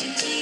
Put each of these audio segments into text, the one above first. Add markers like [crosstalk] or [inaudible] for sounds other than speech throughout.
Thank you.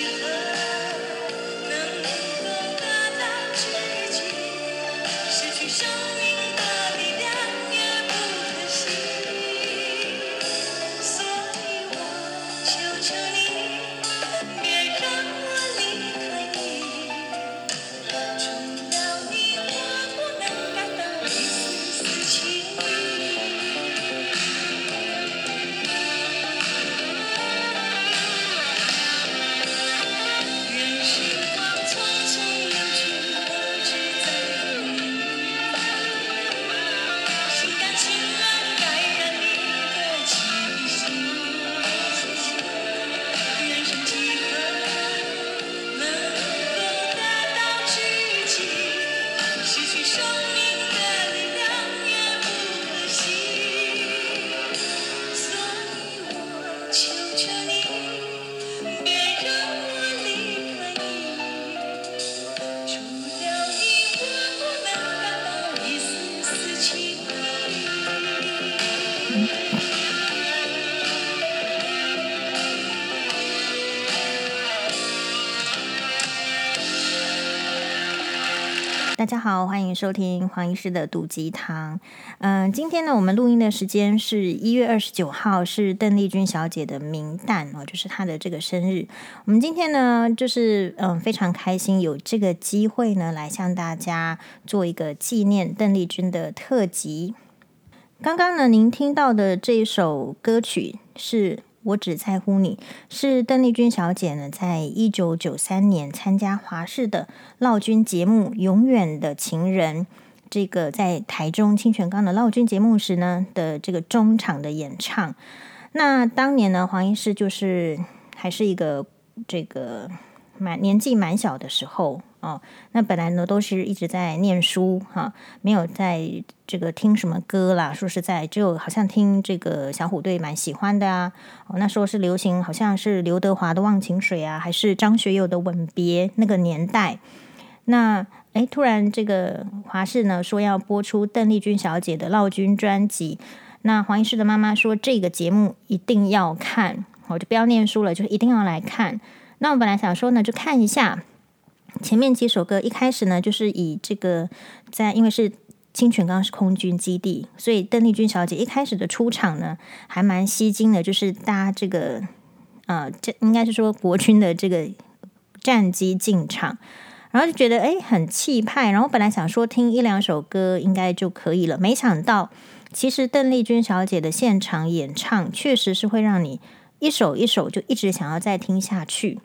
大家好，欢迎收听黄医师的毒鸡汤。嗯，今天呢，我们录音的时间是一月二十九号，是邓丽君小姐的冥诞哦，就是她的这个生日。我们今天呢，就是嗯非常开心有这个机会呢，来向大家做一个纪念邓丽君的特辑。刚刚呢，您听到的这一首歌曲是。我只在乎你，是邓丽君小姐呢，在一九九三年参加华视的闹军节目《永远的情人》这个在台中清泉岗的闹军节目时呢的这个中场的演唱。那当年呢，黄医师就是还是一个这个蛮年纪蛮小的时候。哦，那本来呢都是一直在念书哈、没有在这个听什么歌啦。说实在，就好像听这个小虎队蛮喜欢的啊。哦，那时候是流行，好像是刘德华的《忘情水》啊，还是张学友的《吻别》那个年代。那哎，突然这个华视呢说要播出邓丽君小姐的劳军专辑，那黄医师的妈妈说这个节目一定要看，我就不要念书了，就是一定要来看。那我本来想说呢，就看一下。前面几首歌一开始呢，就是以这个在，因为是清泉岗是空军基地，所以邓丽君小姐一开始的出场呢，还蛮吸睛的，就是搭这个呃，这应该是说国军的这个战机进场，然后就觉得诶很气派，然后本来想说听一两首歌应该就可以了，没想到其实邓丽君小姐的现场演唱确实是会让你一首一首就一直想要再听下去。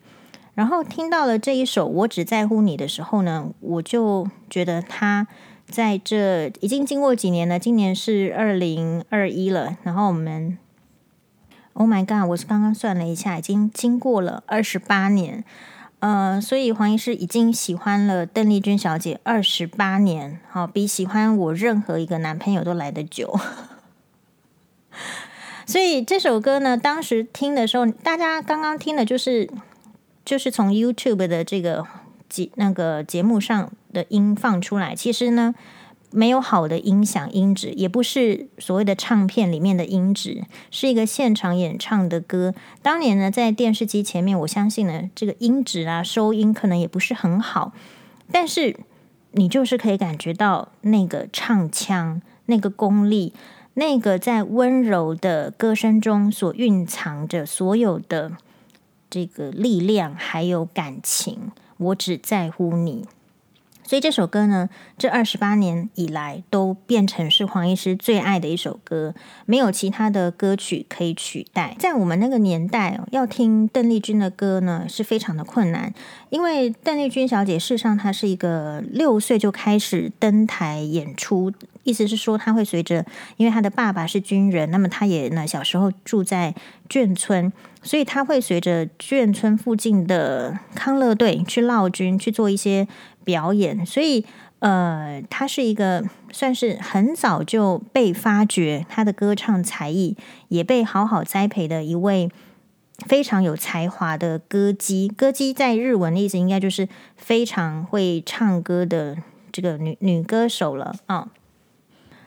然后听到了这一首《我只在乎你》的时候呢，我就觉得他在这已经经过几年了，今年是二零二一了。然后我们，Oh my God！我是刚刚算了一下，已经经过了二十八年。呃，所以黄医师已经喜欢了邓丽君小姐二十八年，好，比喜欢我任何一个男朋友都来得久。[laughs] 所以这首歌呢，当时听的时候，大家刚刚听的就是就是从 YouTube 的这个节那个节目上的音放出来，其实呢。没有好的音响音质，也不是所谓的唱片里面的音质，是一个现场演唱的歌。当年呢，在电视机前面，我相信呢，这个音质啊，收音可能也不是很好，但是你就是可以感觉到那个唱腔、那个功力、那个在温柔的歌声中所蕴藏着所有的这个力量，还有感情。我只在乎你。所以这首歌呢，这二十八年以来都变成是黄医师最爱的一首歌，没有其他的歌曲可以取代。在我们那个年代，要听邓丽君的歌呢，是非常的困难，因为邓丽君小姐事实上她是一个六岁就开始登台演出，意思是说她会随着，因为她的爸爸是军人，那么她也呢小时候住在眷村，所以他会随着眷村附近的康乐队去闹军去做一些。表演，所以呃，他是一个算是很早就被发掘，他的歌唱才艺也被好好栽培的一位非常有才华的歌姬。歌姬在日文的意思应该就是非常会唱歌的这个女女歌手了啊、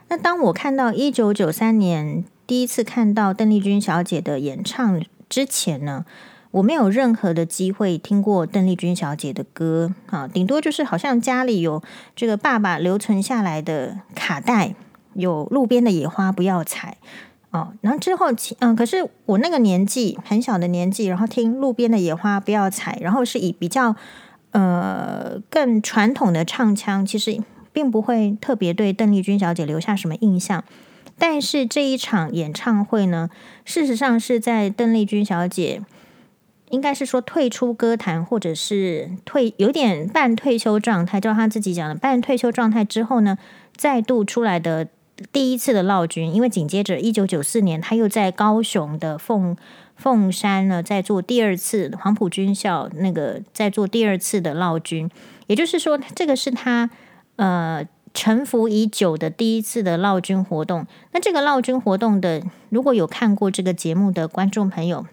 那当我看到一九九三年第一次看到邓丽君小姐的演唱之前呢，我没有任何的机会听过邓丽君小姐的歌啊，顶多就是好像家里有这个爸爸留存下来的卡带，有路边的野花不要采哦。然后之后，嗯，可是我那个年纪很小的年纪，然后听路边的野花不要采，然后是以比较呃更传统的唱腔，其实并不会特别对邓丽君小姐留下什么印象。但是这一场演唱会呢，事实上是在邓丽君小姐。应该是说退出歌坛，或者是退有点半退休状态，照他自己讲的半退休状态之后呢，再度出来的第一次的劳军，因为紧接着一九九四年，他又在高雄的凤凤山呢，在做第二次黄埔军校那个在做第二次的劳军，也就是说，这个是他呃沉浮已久的第一次的闹军活动。那这个闹军活动的，如果有看过这个节目的观众朋友。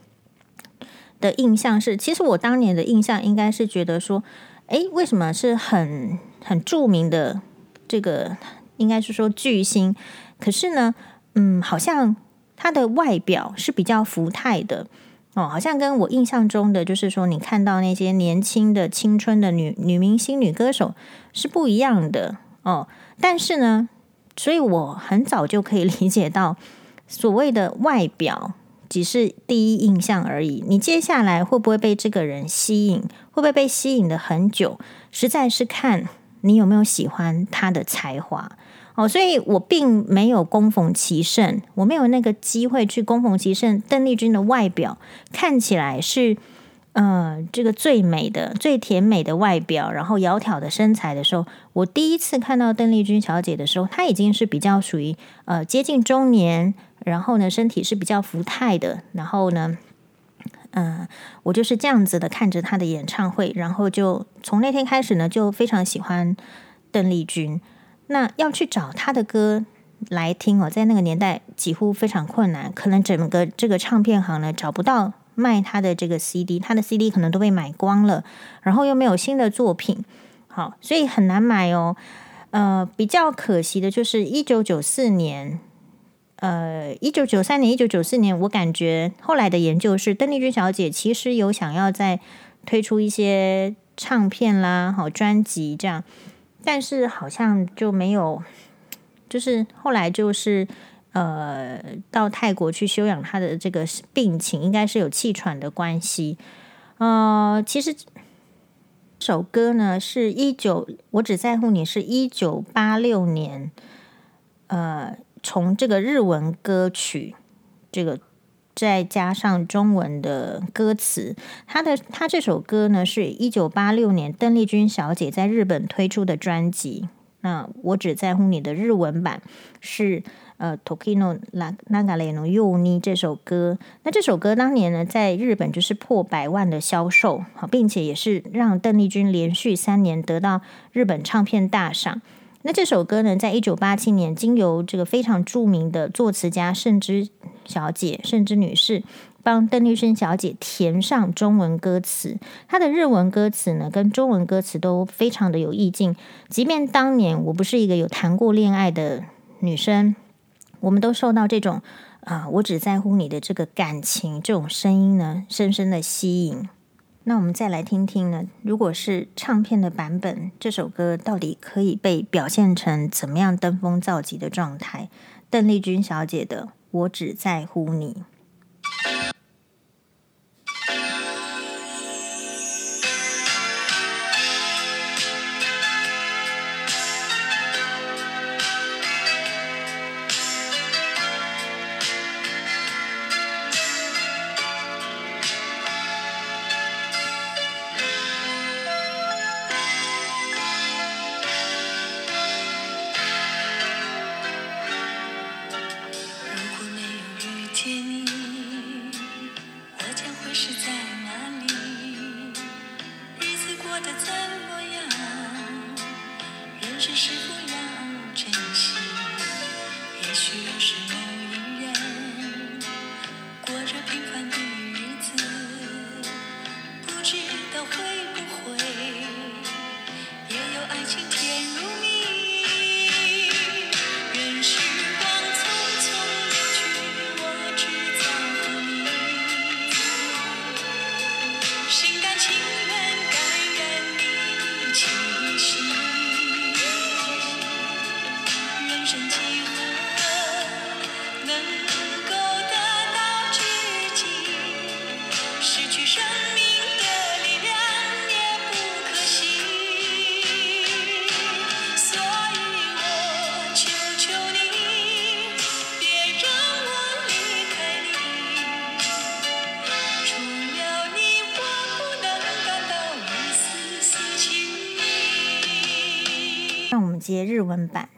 的印象是，其实我当年的印象应该是觉得说，诶，为什么是很很著名的这个，应该是说巨星，可是呢，嗯，好像他的外表是比较福态的哦，好像跟我印象中的就是说，你看到那些年轻的青春的女女明星、女歌手是不一样的哦。但是呢，所以我很早就可以理解到 [laughs] 所谓的外表。只是第一印象而已，你接下来会不会被这个人吸引？会不会被吸引的很久？实在是看你有没有喜欢他的才华哦。所以我并没有恭逢其盛，我没有那个机会去恭逢其盛。邓丽君的外表看起来是，呃，这个最美的、最甜美的外表，然后窈窕的身材的时候，我第一次看到邓丽君小姐的时候，她已经是比较属于呃接近中年。然后呢，身体是比较福态的。然后呢，嗯、我就是这样子的看着他的演唱会，然后就从那天开始呢，就非常喜欢邓丽君。那要去找她的歌来听哦，在那个年代几乎非常困难，可能整个这个唱片行呢找不到卖他的这个 CD，他的 CD 可能都被买光了，然后又没有新的作品，好，所以很难买哦。呃，比较可惜的就是一九九四年。呃，一九九三年、一九九四年，我感觉后来的研究是，邓丽君小姐其实有想要再推出一些唱片啦、好专辑这样，但是好像就没有，就是后来就是呃到泰国去休养他的这个病情，应该是有气喘的关系。呃，其实这首歌呢是一九，我只在乎你是一九八六年，呃。从这个日文歌曲，这个再加上中文的歌词，他的他这首歌呢，是一九八六年邓丽君小姐在日本推出的专辑，那我只在乎你的日文版是呃 Tokino Nagare no Yuni 这首歌。那这首歌当年呢，在日本就是破百万的销售，好，并且也是让邓丽君连续三年得到日本唱片大赏。那这首歌呢，在一九八七年，经由这个非常著名的作词家盛之小姐、盛之女士，帮邓丽君小姐填上中文歌词。她的日文歌词呢，跟中文歌词都非常的有意境。即便当年我不是一个有谈过恋爱的女生，我们都受到这种啊、我只在乎你的这个感情，这种声音呢，深深的吸引。那我们再来听听呢？如果是唱片的版本，这首歌到底可以被表现成怎么样登峰造极的状态？邓丽君小姐的《我只在乎你》。接日文版。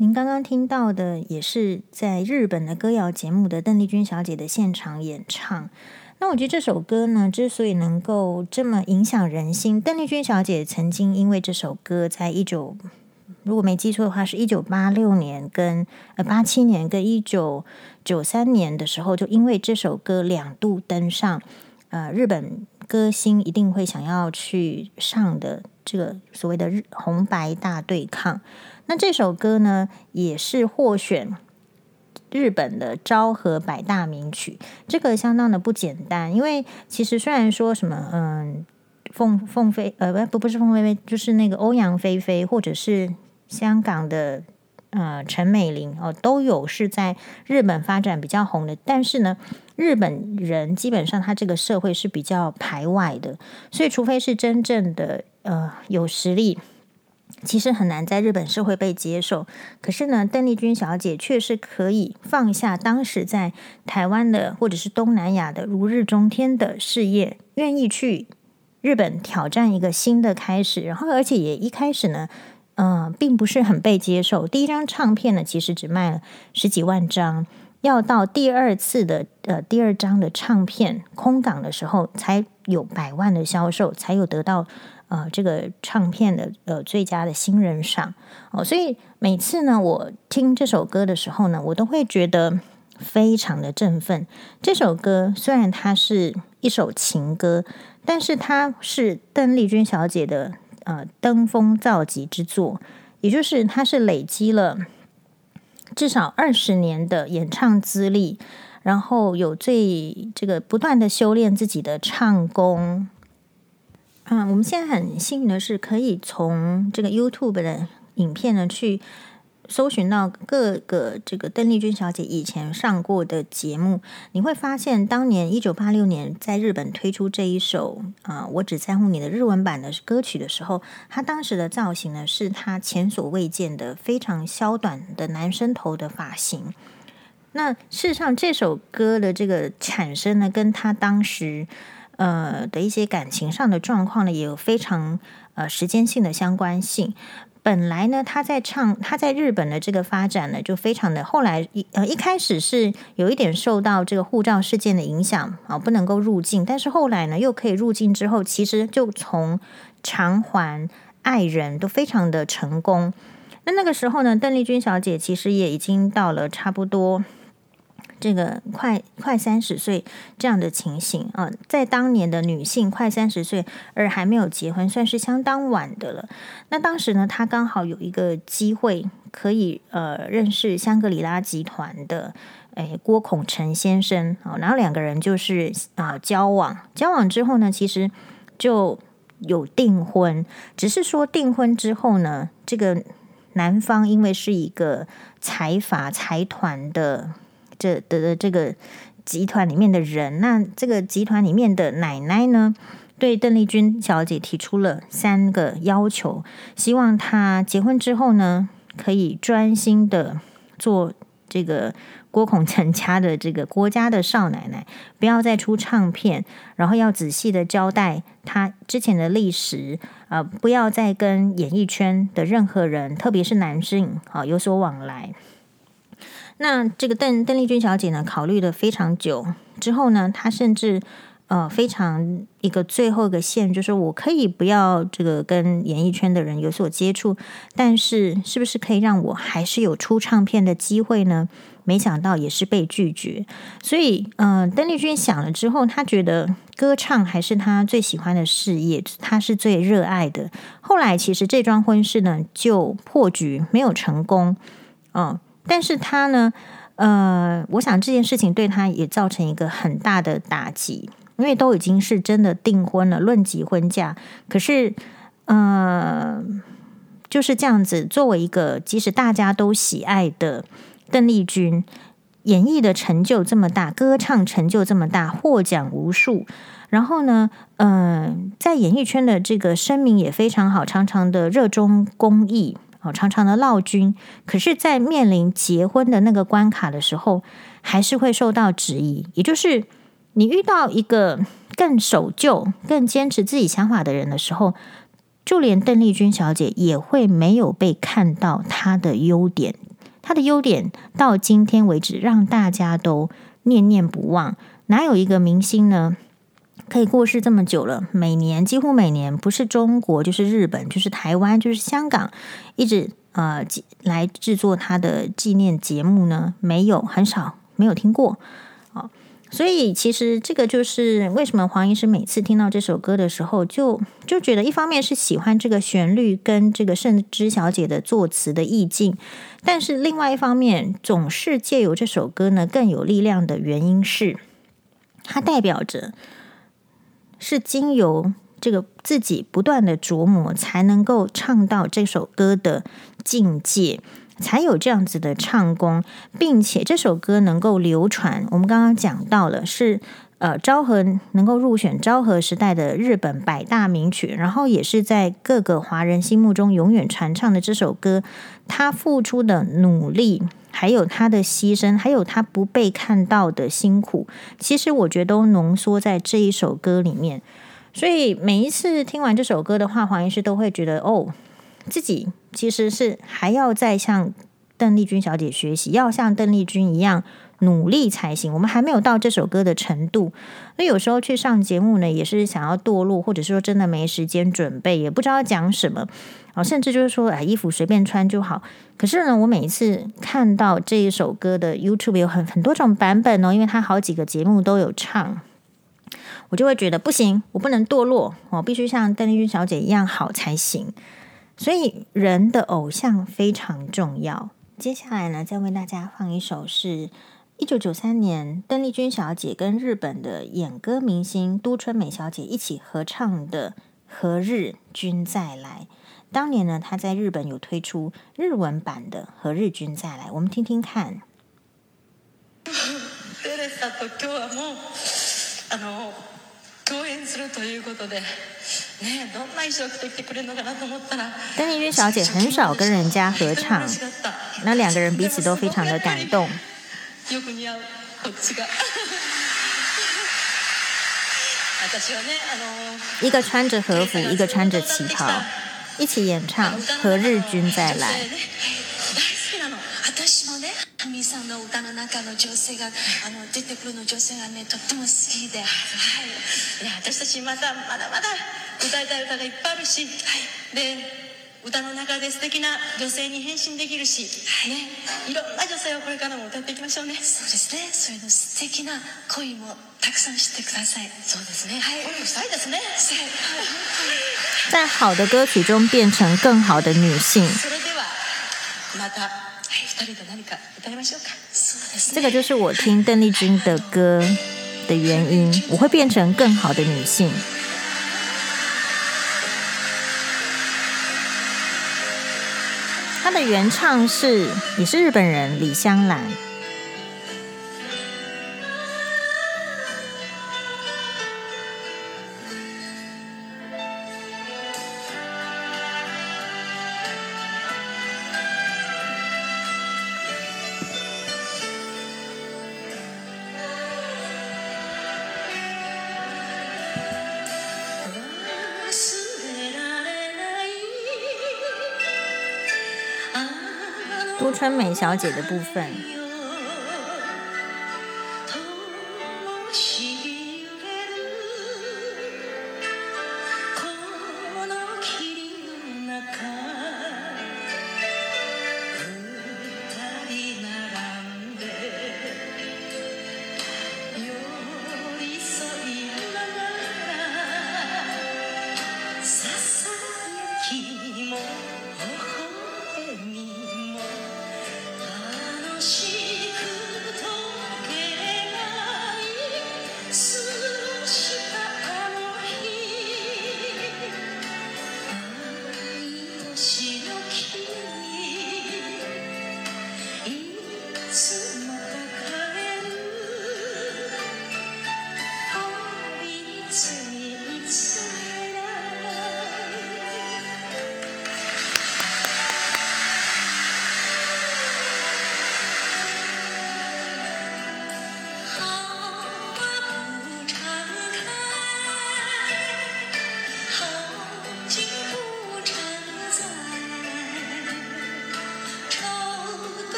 您刚刚听到的也是在日本的歌谣节目的邓丽君小姐的现场演唱。那我觉得这首歌呢，之所以能够这么影响人心，邓丽君小姐曾经因为这首歌，在一九如果没记错的话，是一九八六年跟呃八七年跟一九九三年的时候，就因为这首歌两度登上呃日本歌星一定会想要去上的这个所谓的日红白大对抗。那这首歌呢，也是获选日本的昭和百大名曲，这个相当的不简单。因为其实虽然说什么，嗯，凤凤飞，呃，不，不不是凤飞飞，就是那个欧阳菲菲，或者是香港的呃陈美龄哦，都有是在日本发展比较红的。但是呢，日本人基本上他这个社会是比较排外的，所以除非是真正的呃有实力。其实很难在日本社会被接受，可是呢，邓丽君小姐却是可以放下当时在台湾的或者是东南亚的如日中天的事业，愿意去日本挑战一个新的开始。然后，而且也一开始呢，嗯、并不是很被接受。第一张唱片呢，其实只卖了十几万张，要到第二次的呃第二张的唱片空港的时候，才有百万的销售，才有得到。呃，这个唱片的呃最佳的新人赏哦，所以每次呢，我听这首歌的时候呢，我都会觉得非常的振奋。这首歌虽然它是一首情歌，但是它是邓丽君小姐的呃登峰造极之作，也就是它是累积了至少二十年的演唱资历，然后有最这个不断的修炼自己的唱功。嗯，我们现在很幸运的是，可以从这个 YouTube 的影片呢，去搜寻到各个这个邓丽君小姐以前上过的节目。你会发现，当年一九八六年在日本推出这一首啊、我只在乎你的日文版的歌曲的时候，她当时的造型呢，是她前所未见的非常削短的男生头的发型。那事实上，这首歌的这个产生呢，跟她当时。呃的一些感情上的状况呢，也有非常呃时间性的相关性。本来呢，他在唱他在日本的这个发展呢，就非常的后来一呃一开始是有一点受到这个护照事件的影响啊，不能够入境。但是后来呢，又可以入境之后，其实就从偿还爱人都非常的成功。那那个时候呢，邓丽君小姐其实也已经到了差不多。这个快快三十岁这样的情形啊，在当年的女性快三十岁而还没有结婚，算是相当晚的了。那当时呢，她刚好有一个机会可以呃认识香格里拉集团的诶郭孔成先生啊，然后两个人就是啊交往，交往之后呢，其实就有订婚，只是说订婚之后呢，这个男方因为是一个财阀财团的。这的的这个集团里面的人，那这个集团里面的奶奶呢，对邓丽君小姐提出了三个要求，希望她结婚之后呢，可以专心的做这个郭孔成家的这个郭家的少奶奶，不要再出唱片，然后要仔细的交代她之前的历史，啊、不要再跟演艺圈的任何人，特别是男性啊、有所往来。那这个邓邓丽君小姐呢，考虑了非常久之后呢，她甚至呃非常一个最后一个线，就是我可以不要这个跟演艺圈的人有所接触，但是是不是可以让我还是有出唱片的机会呢？没想到也是被拒绝。所以，嗯、邓丽君想了之后，她觉得歌唱还是她最喜欢的事业，她是最热爱的。后来，其实这桩婚事呢就破局，没有成功，嗯、但是他呢，呃，我想这件事情对他也造成一个很大的打击，因为都已经是真的订婚了，论及婚嫁，可是，呃，就是这样子，作为一个即使大家都喜爱的邓丽君，演艺的成就这么大，歌唱成就这么大，获奖无数，然后呢，嗯、在演艺圈的这个声名也非常好，常常的热衷公益。哦，长长的劳军，可是，在面临结婚的那个关卡的时候，还是会受到质疑。也就是，你遇到一个更守旧、更坚持自己想法的人的时候，就连邓丽君小姐也会没有被看到她的优点，她的优点到今天为止让大家都念念不忘。哪有一个明星呢，可以过世这么久了，每年几乎每年不是中国就是日本就是台湾就是香港，一直呃来制作他的纪念节目呢？没有，很少，没有听过。哦，所以其实这个就是为什么黄医师每次听到这首歌的时候就，就就觉得一方面是喜欢这个旋律跟这个圣芝小姐的作词的意境，但是另外一方面总是借由这首歌呢更有力量的原因是，它代表着。是经由这个自己不断的琢磨，才能够唱到这首歌的境界，才有这样子的唱功，并且这首歌能够流传。我们刚刚讲到了是呃昭和能够入选昭和时代的日本百大名曲，然后也是在各个华人心目中永远传唱的这首歌，他付出的努力。还有他的牺牲，还有他不被看到的辛苦，其实我觉得都浓缩在这一首歌里面。所以每一次听完这首歌的话，黄医师都会觉得，哦，自己其实是还要再向邓丽君小姐学习，要像邓丽君一样努力才行。我们还没有到这首歌的程度，那有时候去上节目呢，也是想要堕落，或者说真的没时间准备，也不知道讲什么。啊甚至就是说，哎，衣服随便穿就好。可是呢，我每一次看到这一首歌的 YouTube 有很很多种版本哦，因为它好几个节目都有唱，我就会觉得不行，我不能堕落，我必须像邓丽君小姐一样好才行。所以，人的偶像非常重要。接下来呢，再为大家放一首是一九九三年邓丽君小姐跟日本的演歌明星都春美小姐一起合唱的《何日君再来》。当年呢，她在日本有推出日文版的《何日君再来》，我们听听看。邓丽君小姐很少跟人家合唱，那两个人彼此都非常的感动。[laughs] 一个穿着和服，一个穿着旗袍。一起演唱《何日君再来》。歌の中で素敵な女性に変身できるし、はい。ね、いろんな女性をこれからも歌っていきましょうね。そうですね。そういうの素敵な恋もたくさん知ってください。そうですね。はい。恋もしたいですね。在好的歌曲中变成更好的女性。それではまた二人で何か歌いましょうか。そうですね。这个就是我听邓丽君的歌的原因。我会变成更好的女性。他的原唱是也是日本人李香兰。美小姐的部分。She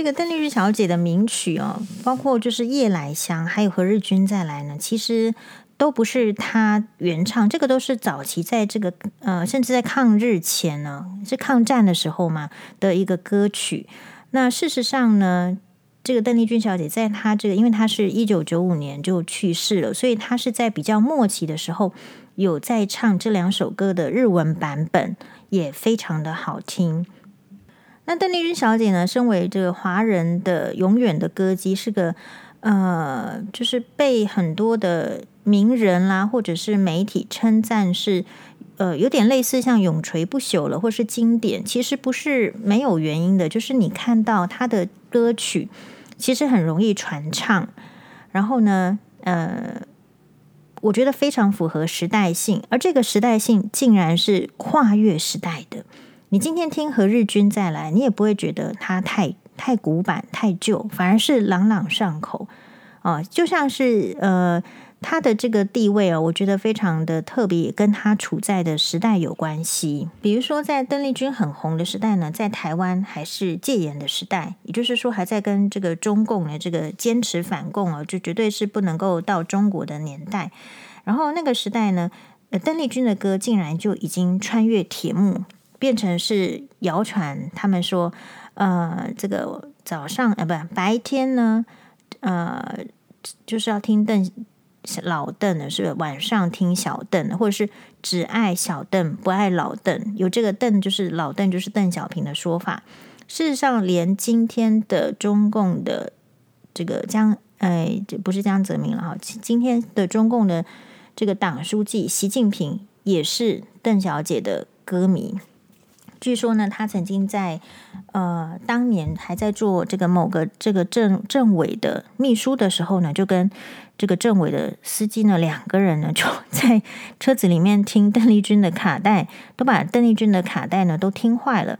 这个邓丽君小姐的名曲哦，包括就是《夜来香》，还有《何日君再来》呢，其实都不是她原唱，这个都是早期在这个呃，甚至在抗日前呢，是抗战的时候嘛的一个歌曲。那事实上呢，这个邓丽君小姐在她这个，因为她是一九九五年就去世了，所以她是在比较末期的时候有在唱这两首歌的日文版本，也非常的好听。那邓丽君小姐呢，身为这个华人的永远的歌姬，是个呃，就是被很多的名人啦，或者是媒体称赞是呃，有点类似像永垂不朽了，或是经典。其实不是没有原因的，就是你看到她的歌曲，其实很容易传唱。然后呢，呃，我觉得非常符合时代性，而这个时代性竟然是跨越时代的。你今天听何日君再来，你也不会觉得它太太古板、太旧，反而是朗朗上口啊、呃！就像是呃，他的这个地位啊，我觉得非常的特别，也跟他处在的时代有关系。比如说，在邓丽君很红的时代呢，在台湾还是戒严的时代，也就是说，还在跟这个中共的这个坚持反共啊，就绝对是不能够到中国的年代。然后那个时代呢，呃，邓丽君的歌竟然就已经穿越铁幕。变成是谣传，他们说，呃，这个早上呃，不，白天呢，呃，就是要听邓老邓的，是不是？晚上听小邓，或者是只爱小邓，不爱老邓。有这个邓，就是老邓，就是邓小平的说法。事实上，连今天的中共的这个江，哎，这不是江泽民了哈，今天的中共的这个党书记习近平也是邓小姐的歌迷。据说呢，他曾经在呃当年还在做这个某个这个政政委的秘书的时候呢，就跟这个政委的司机呢两个人呢就 [laughs] 在车子里面听邓丽君的卡带，都把邓丽君的卡带呢都听坏了。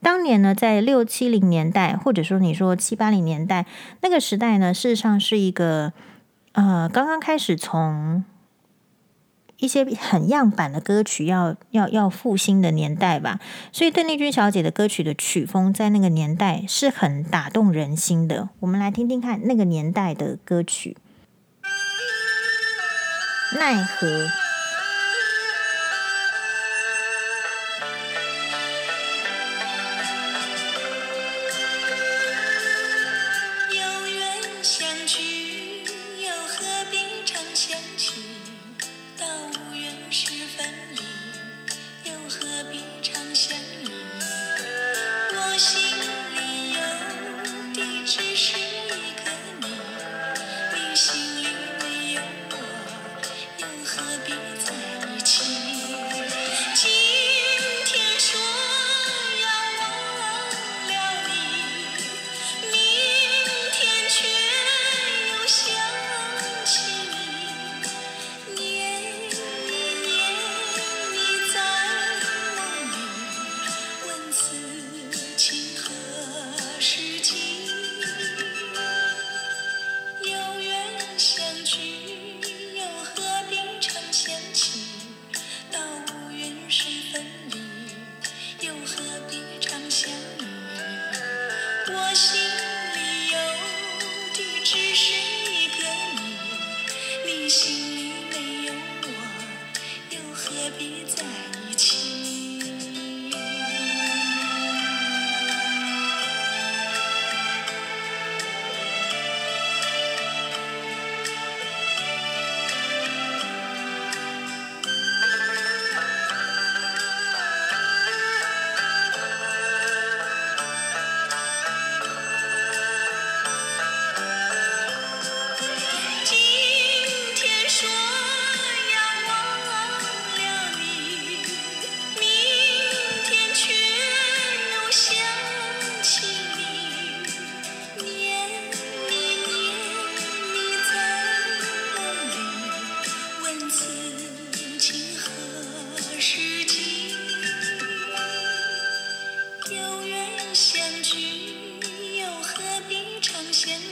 当年呢，在六七零年代，或者说你说七八零年代那个时代呢，事实上是一个呃刚刚开始从。一些很样板的歌曲要要要复兴的年代吧，所以邓丽君小姐的歌曲的曲风在那个年代是很打动人心的。我们来听听看那个年代的歌曲，《奈何》。先。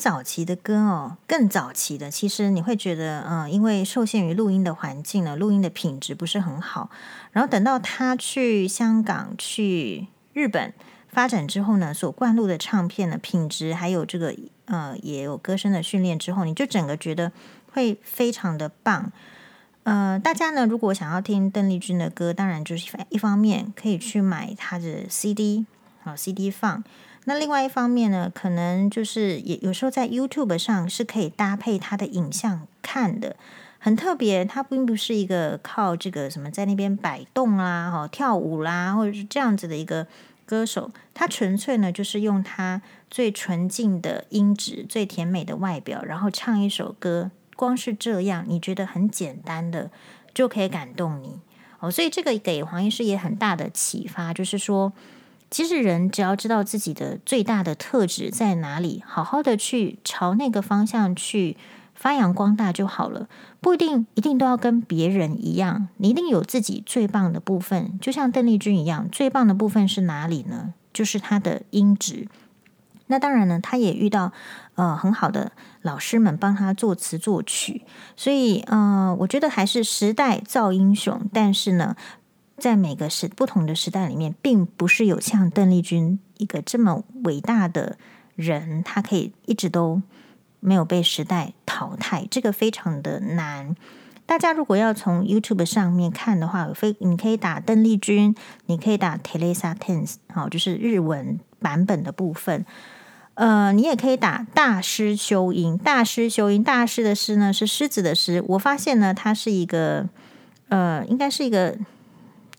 早期的歌哦，更早期的，其实你会觉得，嗯、因为受限于录音的环境呢，录音的品质不是很好。然后等到他去香港、去日本发展之后呢，所灌录的唱片的品质，还有这个呃，也有歌声的训练之后，你就整个觉得会非常的棒。呃，大家呢，如果想要听邓丽君的歌，当然就是一方面可以去买她的 CD 啊，CD 放。那另外一方面呢，可能就是也有时候在 YouTube 上是可以搭配他的影像看的，很特别。他并不是一个靠这个什么在那边摆动啦、哈跳舞啦，或者是这样子的一个歌手，他纯粹呢就是用他最纯净的音质、最甜美的外表，然后唱一首歌。光是这样，你觉得很简单的就可以感动你哦。所以这个给黄医师也很大的启发，就是说。其实人只要知道自己的最大的特质在哪里，好好的去朝那个方向去发扬光大就好了。不一定一定都要跟别人一样，你一定有自己最棒的部分。就像邓丽君一样，最棒的部分是哪里呢？就是她的音质。那当然呢，她也遇到呃很好的老师们帮她作词作曲，所以呃，我觉得还是时代造英雄。但是呢。在每个时不同的时代里面，并不是有像邓丽君一个这么伟大的人，他可以一直都没有被时代淘汰，这个非常的难。大家如果要从 YouTube 上面看的话，非你可以打邓丽君，你可以打 Teresa Teng，好，就是日文版本的部分。呃，你也可以打大师修音，大师修音，大师的师呢是狮子的狮。我发现呢，它是一个呃，应该是一个。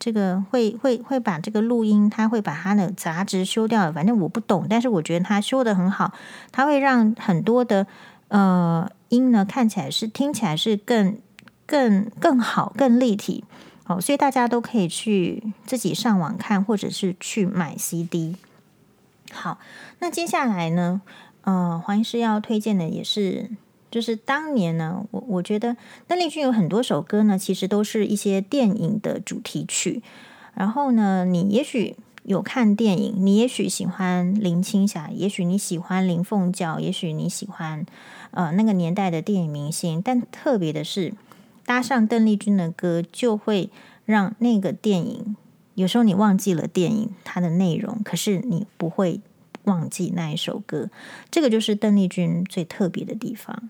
这个会会会把这个录音，他会把他的杂质修掉。反正我不懂，但是我觉得他修得很好，他会让很多的呃音呢看起来是听起来是更更更好、更立体。哦，所以大家都可以去自己上网看，或者是去买 CD。好，那接下来呢，呃，黄医师要推荐的也是。就是当年呢，我我觉得邓丽君有很多首歌呢，其实都是一些电影的主题曲。然后呢，你也许有看电影，你也许喜欢林青霞，也许你喜欢林凤娇，也许你喜欢呃那个年代的电影明星。但特别的是，搭上邓丽君的歌，就会让那个电影有时候你忘记了电影它的内容，可是你不会忘记那一首歌。这个就是邓丽君最特别的地方。